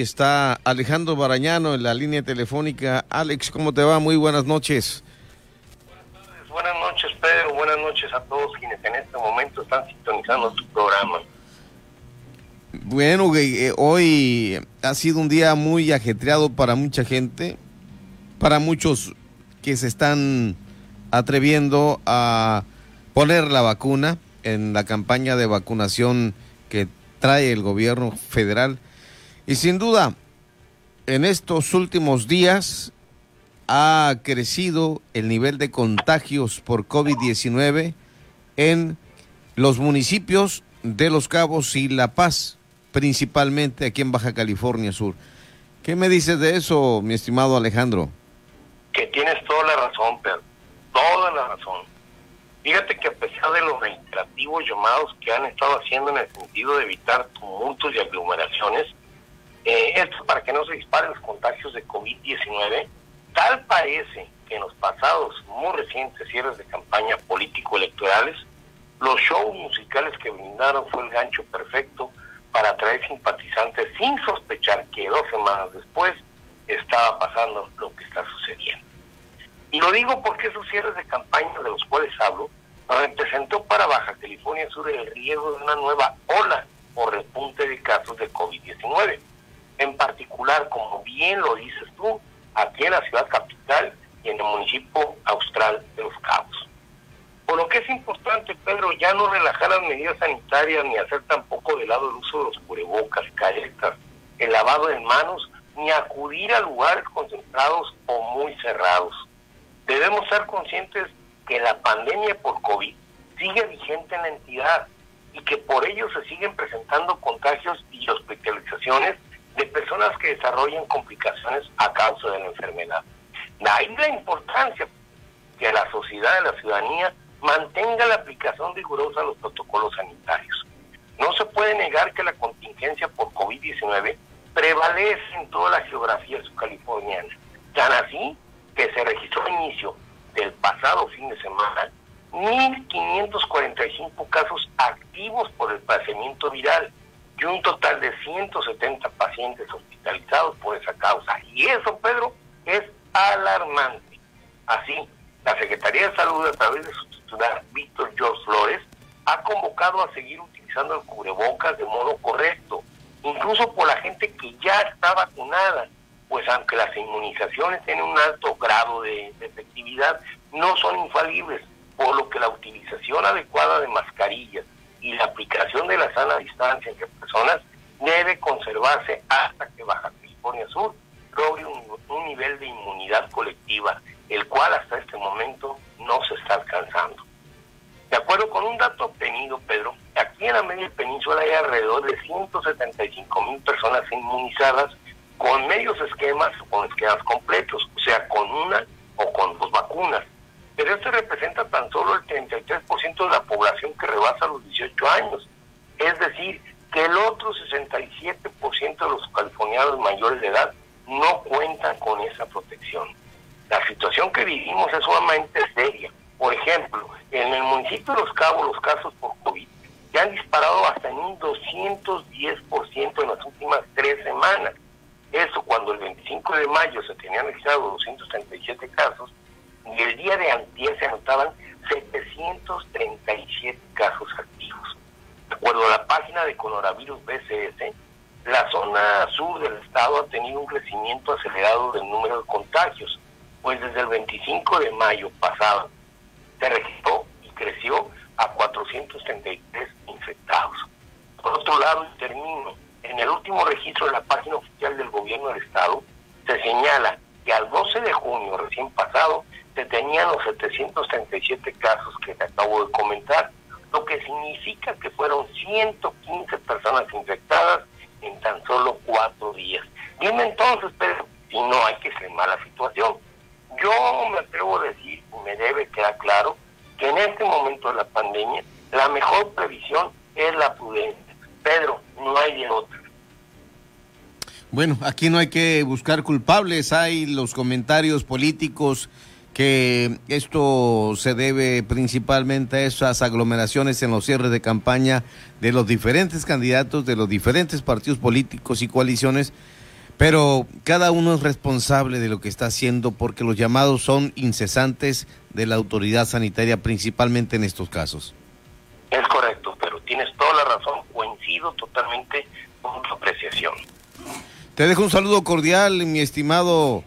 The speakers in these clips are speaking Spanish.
Está Alejandro Barañano en la línea telefónica. Alex, ¿cómo te va? Muy buenas noches. Buenas noches, Pedro. Buenas noches a todos quienes en este momento están sintonizando tu programa. Bueno, eh, hoy ha sido un día muy ajetreado para mucha gente, para muchos que se están atreviendo a poner la vacuna en la campaña de vacunación que trae el gobierno federal. Y sin duda, en estos últimos días ha crecido el nivel de contagios por COVID-19 en los municipios de Los Cabos y La Paz, principalmente aquí en Baja California Sur. ¿Qué me dices de eso, mi estimado Alejandro? Que tienes toda la razón, Pedro, toda la razón. Fíjate que a pesar de los reiterativos llamados que han estado haciendo en el sentido de evitar tumultos y aglomeraciones, eh, esto para que no se disparen los contagios de COVID-19, tal parece que en los pasados muy recientes cierres de campaña político-electorales, los shows musicales que brindaron fue el gancho perfecto para atraer simpatizantes sin sospechar que dos semanas después estaba pasando lo que está sucediendo. Y lo digo porque esos cierres de campaña de los cuales hablo representó para Baja California Sur el riesgo de una nueva ola o repunte de casos de COVID-19. En particular, como bien lo dices tú, aquí en la ciudad capital y en el municipio austral de Los Cabos. Por lo que es importante, Pedro, ya no relajar las medidas sanitarias ni hacer tampoco de lado el uso de los cubrebocas, caretas, el lavado de manos, ni acudir a lugares concentrados o muy cerrados. Debemos ser conscientes que la pandemia por COVID sigue vigente en la entidad y que por ello se siguen presentando contagios y hospitalizaciones de personas que desarrollan complicaciones a causa de la enfermedad. Ahí la importancia que la sociedad, la ciudadanía, mantenga la aplicación rigurosa de los protocolos sanitarios. No se puede negar que la contingencia por COVID-19 prevalece en toda la geografía subcaliforniana. Tan así que se registró a inicio del pasado fin de semana 1.545 casos activos por el padecimiento viral y un total de 170 pacientes hospitalizados por esa causa. Y eso, Pedro, es alarmante. Así, la Secretaría de Salud, a través de su titular Víctor George Flores, ha convocado a seguir utilizando el cubrebocas de modo correcto, incluso por la gente que ya está vacunada, pues aunque las inmunizaciones tienen un alto grado de, de efectividad, no son infalibles, por lo que la utilización adecuada de mascarillas y la aplicación de la sana distancia entre personas debe conservarse hasta que Baja California Sur logre un, un, nivel de inmunidad colectiva, el cual hasta este momento no se está alcanzando. De acuerdo con un dato obtenido, Pedro, aquí en la media península hay alrededor de 175 mil personas inmunizadas con medios esquemas o con esquemas completos, o sea, con una o con dos vacunas. Pero esto representa tan solo el 33% de la población que rebasa los 18 años. Es decir, que el otro 67% de los californianos mayores de edad no cuentan con esa protección. La situación que vivimos es sumamente seria. Por ejemplo, en el municipio de Los Cabos los casos por COVID ya han disparado hasta en un 210% en las últimas tres semanas. Eso cuando el 25 de mayo se tenían registrado 237 casos y el día de antier se anotaban 737 casos activos. De acuerdo a la página de coronavirus BCS, la zona sur del estado ha tenido un crecimiento acelerado del número de contagios, pues desde el 25 de mayo pasado se registró y creció a 433 infectados. Por otro lado, termino, en el último registro de la página oficial del gobierno del estado, se señala que al 12 de junio recién pasado se tenían los 737 casos que te acabo de comentar, que fueron 115 personas infectadas en tan solo cuatro días. Dime entonces, pero si no hay que extremar la situación. Yo me atrevo a decir, y me debe quedar claro, que en este momento de la pandemia, la mejor previsión es la prudencia. Pedro, no hay de otra. Bueno, aquí no hay que buscar culpables, hay los comentarios políticos que esto se debe principalmente a esas aglomeraciones en los cierres de campaña de los diferentes candidatos, de los diferentes partidos políticos y coaliciones, Pero cada uno es responsable de lo que está haciendo porque los llamados son incesantes de la autoridad sanitaria, principalmente en estos casos. Es correcto, pero tienes toda la razón, coincido totalmente con tu apreciación. Te dejo un saludo cordial, mi estimado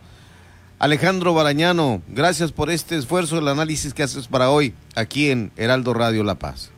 Alejandro Barañano. Gracias por este esfuerzo, el análisis que haces para hoy aquí en Heraldo Radio La Paz.